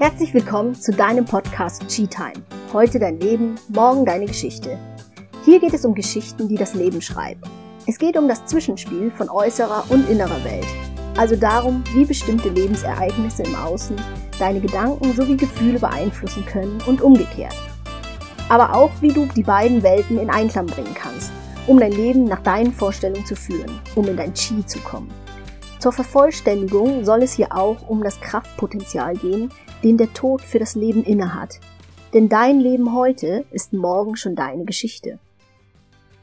Herzlich willkommen zu deinem Podcast Chi Time. Heute dein Leben, morgen deine Geschichte. Hier geht es um Geschichten, die das Leben schreiben. Es geht um das Zwischenspiel von äußerer und innerer Welt. Also darum, wie bestimmte Lebensereignisse im Außen deine Gedanken sowie Gefühle beeinflussen können und umgekehrt. Aber auch, wie du die beiden Welten in Einklang bringen kannst, um dein Leben nach deinen Vorstellungen zu führen, um in dein Chi zu kommen. Zur Vervollständigung soll es hier auch um das Kraftpotenzial gehen, den der Tod für das Leben innehat. Denn dein Leben heute ist morgen schon deine Geschichte.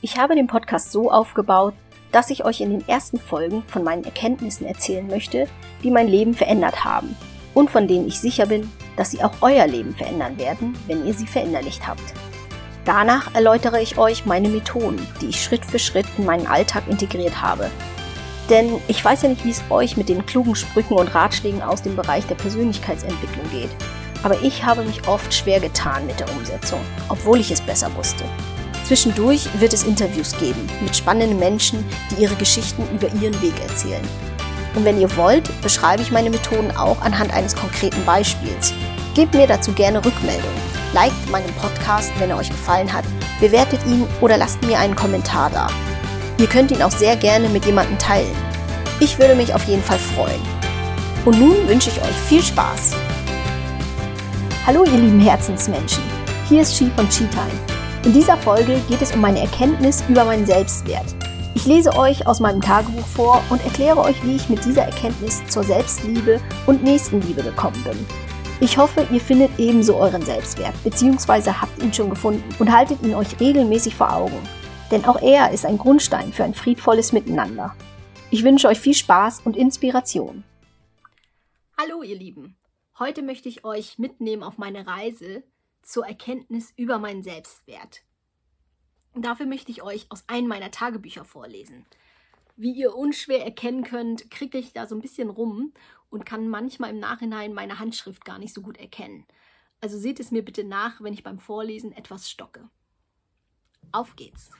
Ich habe den Podcast so aufgebaut, dass ich euch in den ersten Folgen von meinen Erkenntnissen erzählen möchte, die mein Leben verändert haben und von denen ich sicher bin, dass sie auch euer Leben verändern werden, wenn ihr sie verinnerlicht habt. Danach erläutere ich euch meine Methoden, die ich Schritt für Schritt in meinen Alltag integriert habe denn ich weiß ja nicht, wie es euch mit den klugen Sprüchen und Ratschlägen aus dem Bereich der Persönlichkeitsentwicklung geht. Aber ich habe mich oft schwer getan mit der Umsetzung, obwohl ich es besser wusste. Zwischendurch wird es Interviews geben mit spannenden Menschen, die ihre Geschichten über ihren Weg erzählen. Und wenn ihr wollt, beschreibe ich meine Methoden auch anhand eines konkreten Beispiels. Gebt mir dazu gerne Rückmeldung. Liked meinen Podcast, wenn er euch gefallen hat, bewertet ihn oder lasst mir einen Kommentar da. Ihr könnt ihn auch sehr gerne mit jemandem teilen. Ich würde mich auf jeden Fall freuen. Und nun wünsche ich euch viel Spaß. Hallo ihr lieben Herzensmenschen, hier ist Chi von Chi Time. In dieser Folge geht es um meine Erkenntnis über meinen Selbstwert. Ich lese euch aus meinem Tagebuch vor und erkläre euch, wie ich mit dieser Erkenntnis zur Selbstliebe und Nächstenliebe gekommen bin. Ich hoffe, ihr findet ebenso euren Selbstwert, beziehungsweise habt ihn schon gefunden und haltet ihn euch regelmäßig vor Augen denn auch er ist ein Grundstein für ein friedvolles Miteinander. Ich wünsche euch viel Spaß und Inspiration. Hallo ihr Lieben, heute möchte ich euch mitnehmen auf meine Reise zur Erkenntnis über meinen Selbstwert. dafür möchte ich euch aus einem meiner Tagebücher vorlesen. Wie ihr unschwer erkennen könnt, kriege ich da so ein bisschen rum und kann manchmal im Nachhinein meine Handschrift gar nicht so gut erkennen. Also seht es mir bitte nach, wenn ich beim Vorlesen etwas stocke. Auf geht's!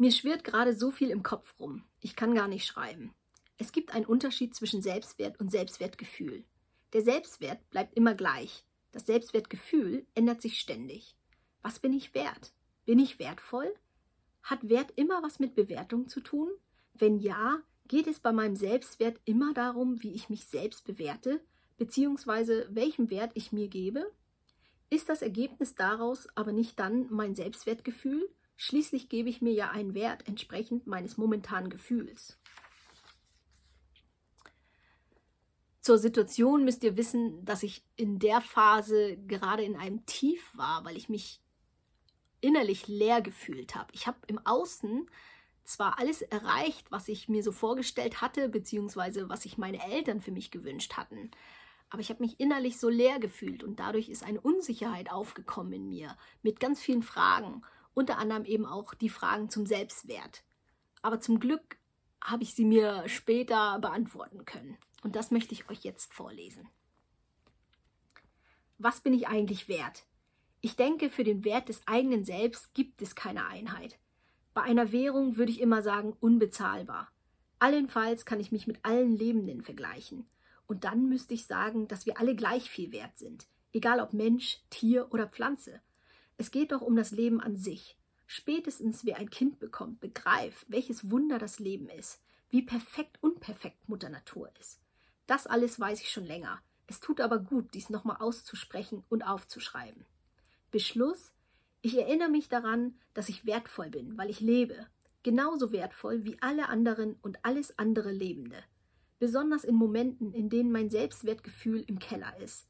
Mir schwirrt gerade so viel im Kopf rum. Ich kann gar nicht schreiben. Es gibt einen Unterschied zwischen Selbstwert und Selbstwertgefühl. Der Selbstwert bleibt immer gleich. Das Selbstwertgefühl ändert sich ständig. Was bin ich wert? Bin ich wertvoll? Hat Wert immer was mit Bewertung zu tun? Wenn ja, geht es bei meinem Selbstwert immer darum, wie ich mich selbst bewerte, beziehungsweise welchen Wert ich mir gebe? Ist das Ergebnis daraus aber nicht dann mein Selbstwertgefühl? Schließlich gebe ich mir ja einen Wert entsprechend meines momentanen Gefühls. Zur Situation müsst ihr wissen, dass ich in der Phase gerade in einem Tief war, weil ich mich innerlich leer gefühlt habe. Ich habe im Außen zwar alles erreicht, was ich mir so vorgestellt hatte, beziehungsweise was sich meine Eltern für mich gewünscht hatten, aber ich habe mich innerlich so leer gefühlt und dadurch ist eine Unsicherheit aufgekommen in mir mit ganz vielen Fragen unter anderem eben auch die Fragen zum Selbstwert. Aber zum Glück habe ich sie mir später beantworten können. Und das möchte ich euch jetzt vorlesen. Was bin ich eigentlich wert? Ich denke, für den Wert des eigenen Selbst gibt es keine Einheit. Bei einer Währung würde ich immer sagen unbezahlbar. Allenfalls kann ich mich mit allen Lebenden vergleichen. Und dann müsste ich sagen, dass wir alle gleich viel wert sind, egal ob Mensch, Tier oder Pflanze. Es geht doch um das Leben an sich. Spätestens wer ein Kind bekommt, begreift, welches Wunder das Leben ist, wie perfekt unperfekt Mutter Natur ist. Das alles weiß ich schon länger. Es tut aber gut, dies nochmal auszusprechen und aufzuschreiben. Beschluss? Ich erinnere mich daran, dass ich wertvoll bin, weil ich lebe. Genauso wertvoll wie alle anderen und alles andere Lebende. Besonders in Momenten, in denen mein Selbstwertgefühl im Keller ist.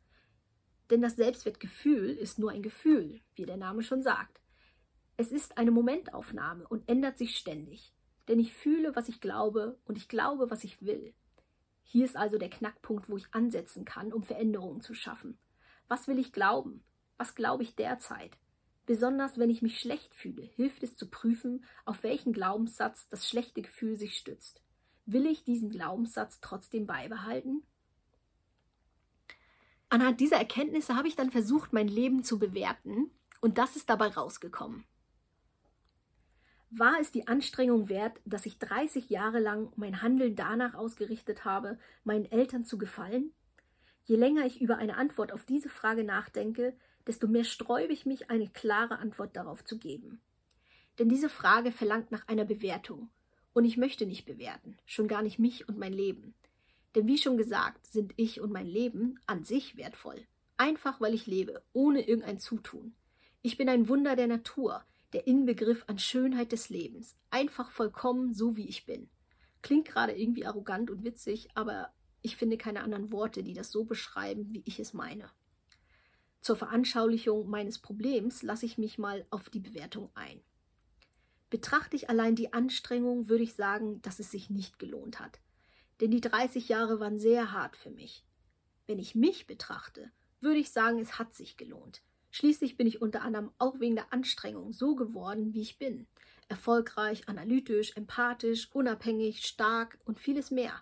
Denn das Selbstwertgefühl ist nur ein Gefühl, wie der Name schon sagt. Es ist eine Momentaufnahme und ändert sich ständig. Denn ich fühle, was ich glaube und ich glaube, was ich will. Hier ist also der Knackpunkt, wo ich ansetzen kann, um Veränderungen zu schaffen. Was will ich glauben? Was glaube ich derzeit? Besonders wenn ich mich schlecht fühle, hilft es zu prüfen, auf welchen Glaubenssatz das schlechte Gefühl sich stützt. Will ich diesen Glaubenssatz trotzdem beibehalten? Anhand dieser Erkenntnisse habe ich dann versucht, mein Leben zu bewerten und das ist dabei rausgekommen. War es die Anstrengung wert, dass ich 30 Jahre lang mein Handeln danach ausgerichtet habe, meinen Eltern zu gefallen? Je länger ich über eine Antwort auf diese Frage nachdenke, desto mehr sträube ich mich, eine klare Antwort darauf zu geben. Denn diese Frage verlangt nach einer Bewertung. Und ich möchte nicht bewerten, schon gar nicht mich und mein Leben. Denn wie schon gesagt, sind ich und mein Leben an sich wertvoll. Einfach weil ich lebe, ohne irgendein Zutun. Ich bin ein Wunder der Natur, der Inbegriff an Schönheit des Lebens. Einfach vollkommen so wie ich bin. Klingt gerade irgendwie arrogant und witzig, aber ich finde keine anderen Worte, die das so beschreiben, wie ich es meine. Zur Veranschaulichung meines Problems lasse ich mich mal auf die Bewertung ein. Betrachte ich allein die Anstrengung, würde ich sagen, dass es sich nicht gelohnt hat. Denn die 30 Jahre waren sehr hart für mich. Wenn ich mich betrachte, würde ich sagen, es hat sich gelohnt. Schließlich bin ich unter anderem auch wegen der Anstrengung so geworden, wie ich bin. Erfolgreich, analytisch, empathisch, unabhängig, stark und vieles mehr.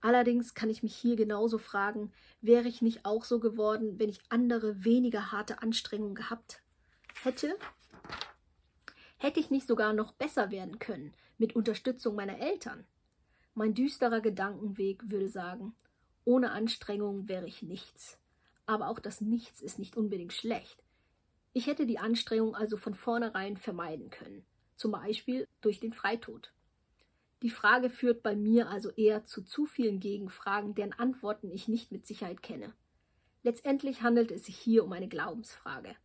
Allerdings kann ich mich hier genauso fragen, wäre ich nicht auch so geworden, wenn ich andere weniger harte Anstrengungen gehabt hätte? Hätte ich nicht sogar noch besser werden können mit Unterstützung meiner Eltern? Mein düsterer Gedankenweg würde sagen, ohne Anstrengung wäre ich nichts. Aber auch das Nichts ist nicht unbedingt schlecht. Ich hätte die Anstrengung also von vornherein vermeiden können, zum Beispiel durch den Freitod. Die Frage führt bei mir also eher zu zu vielen Gegenfragen, deren Antworten ich nicht mit Sicherheit kenne. Letztendlich handelt es sich hier um eine Glaubensfrage.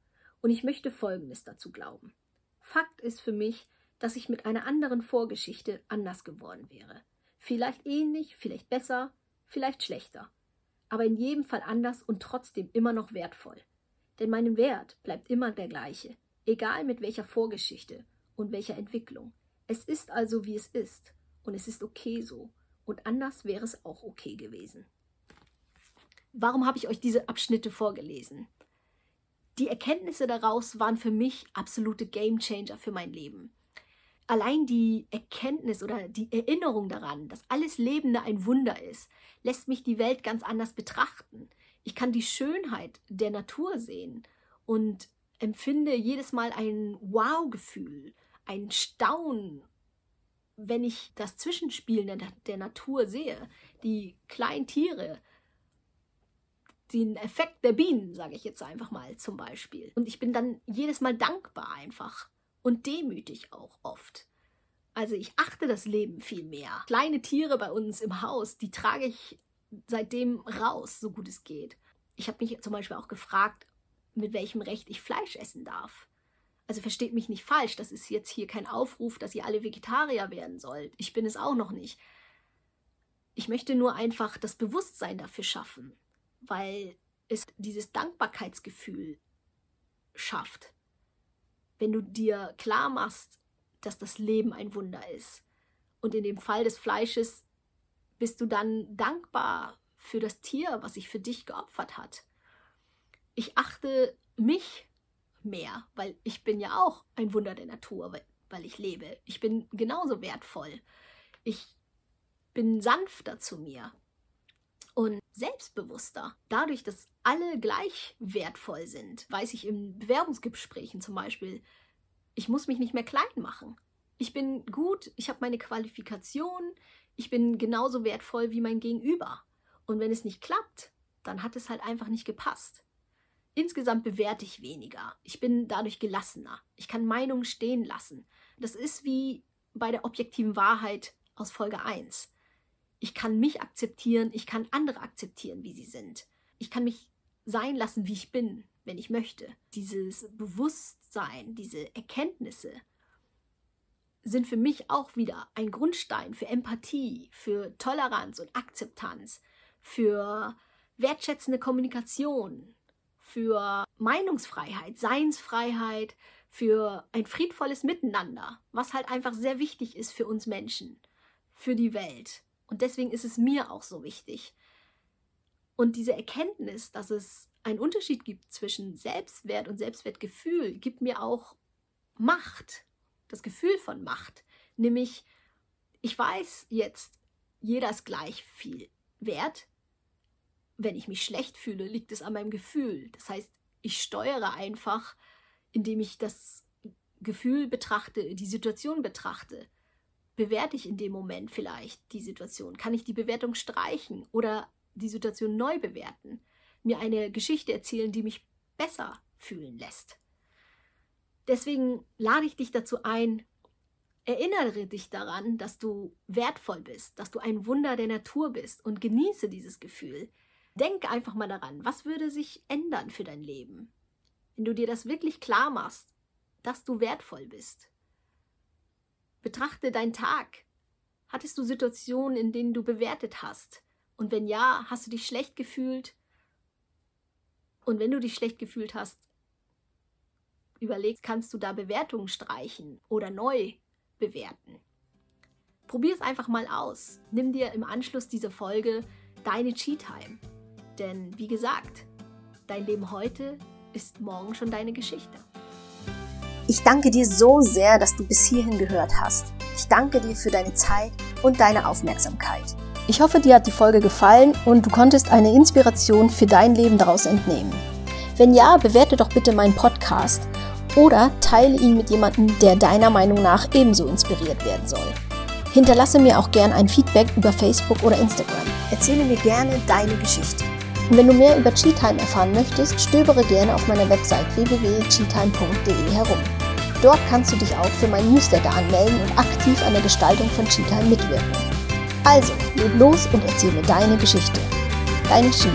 Und ich möchte Folgendes dazu glauben. Fakt ist für mich, dass ich mit einer anderen Vorgeschichte anders geworden wäre. Vielleicht ähnlich, vielleicht besser, vielleicht schlechter. Aber in jedem Fall anders und trotzdem immer noch wertvoll. Denn mein Wert bleibt immer der gleiche, egal mit welcher Vorgeschichte und welcher Entwicklung. Es ist also, wie es ist und es ist okay so. Und anders wäre es auch okay gewesen. Warum habe ich euch diese Abschnitte vorgelesen? Die Erkenntnisse daraus waren für mich absolute Gamechanger für mein Leben. Allein die Erkenntnis oder die Erinnerung daran, dass alles Lebende ein Wunder ist, lässt mich die Welt ganz anders betrachten. Ich kann die Schönheit der Natur sehen und empfinde jedes Mal ein Wow-Gefühl, ein Staunen wenn ich das Zwischenspielen der, der Natur sehe, die kleinen Tiere, den Effekt der Bienen, sage ich jetzt einfach mal zum Beispiel. Und ich bin dann jedes Mal dankbar einfach und demütig auch oft. Also ich achte das Leben viel mehr. Kleine Tiere bei uns im Haus, die trage ich seitdem raus, so gut es geht. Ich habe mich zum Beispiel auch gefragt, mit welchem Recht ich Fleisch essen darf. Also versteht mich nicht falsch, das ist jetzt hier kein Aufruf, dass ihr alle Vegetarier werden sollt. Ich bin es auch noch nicht. Ich möchte nur einfach das Bewusstsein dafür schaffen, weil es dieses Dankbarkeitsgefühl schafft. Wenn du dir klar machst, dass das Leben ein Wunder ist. Und in dem Fall des Fleisches bist du dann dankbar für das Tier, was sich für dich geopfert hat. Ich achte mich mehr, weil ich bin ja auch ein Wunder der Natur, weil, ich lebe. Ich bin genauso wertvoll. Ich bin sanfter zu mir und selbstbewusster. Dadurch, dass alle gleich wertvoll sind, weiß ich in Bewerbungsgesprächen zum Beispiel, ich muss mich nicht mehr klein machen. Ich bin gut, ich habe meine Qualifikation, ich bin genauso wertvoll wie mein Gegenüber. Und wenn es nicht klappt, dann hat es halt einfach nicht gepasst. Insgesamt bewerte ich weniger. Ich bin dadurch gelassener. Ich kann Meinungen stehen lassen. Das ist wie bei der objektiven Wahrheit aus Folge 1. Ich kann mich akzeptieren, ich kann andere akzeptieren, wie sie sind. Ich kann mich sein lassen, wie ich bin, wenn ich möchte. Dieses Bewusstsein, diese Erkenntnisse sind für mich auch wieder ein Grundstein für Empathie, für Toleranz und Akzeptanz, für wertschätzende Kommunikation, für Meinungsfreiheit, Seinsfreiheit, für ein friedvolles Miteinander, was halt einfach sehr wichtig ist für uns Menschen, für die Welt. Und deswegen ist es mir auch so wichtig. Und diese Erkenntnis, dass es einen Unterschied gibt zwischen Selbstwert und Selbstwertgefühl, gibt mir auch Macht, das Gefühl von Macht. Nämlich, ich weiß jetzt, jeder ist gleich viel wert, wenn ich mich schlecht fühle, liegt es an meinem Gefühl. Das heißt, ich steuere einfach, indem ich das Gefühl betrachte, die Situation betrachte, bewerte ich in dem Moment vielleicht die Situation? Kann ich die Bewertung streichen oder die Situation neu bewerten? Mir eine Geschichte erzählen, die mich besser fühlen lässt? Deswegen lade ich dich dazu ein, erinnere dich daran, dass du wertvoll bist, dass du ein Wunder der Natur bist und genieße dieses Gefühl. Denk einfach mal daran, was würde sich ändern für dein Leben, wenn du dir das wirklich klar machst, dass du wertvoll bist. Betrachte deinen Tag. Hattest du Situationen, in denen du bewertet hast? Und wenn ja, hast du dich schlecht gefühlt? Und wenn du dich schlecht gefühlt hast, überleg, kannst du da Bewertungen streichen oder neu bewerten? Probier es einfach mal aus. Nimm dir im Anschluss dieser Folge deine Cheat Time. Denn wie gesagt, dein Leben heute ist morgen schon deine Geschichte. Ich danke dir so sehr, dass du bis hierhin gehört hast. Ich danke dir für deine Zeit und deine Aufmerksamkeit. Ich hoffe, dir hat die Folge gefallen und du konntest eine Inspiration für dein Leben daraus entnehmen. Wenn ja, bewerte doch bitte meinen Podcast oder teile ihn mit jemandem, der deiner Meinung nach ebenso inspiriert werden soll. Hinterlasse mir auch gern ein Feedback über Facebook oder Instagram. Erzähle mir gerne deine Geschichte. Und wenn du mehr über Cheatime erfahren möchtest, stöbere gerne auf meiner Website www.cheatime.de herum. Dort kannst du dich auch für mein Newsletter anmelden und aktiv an der Gestaltung von Cheatime mitwirken. Also, leg los und erzähle deine Geschichte. Deine Chi.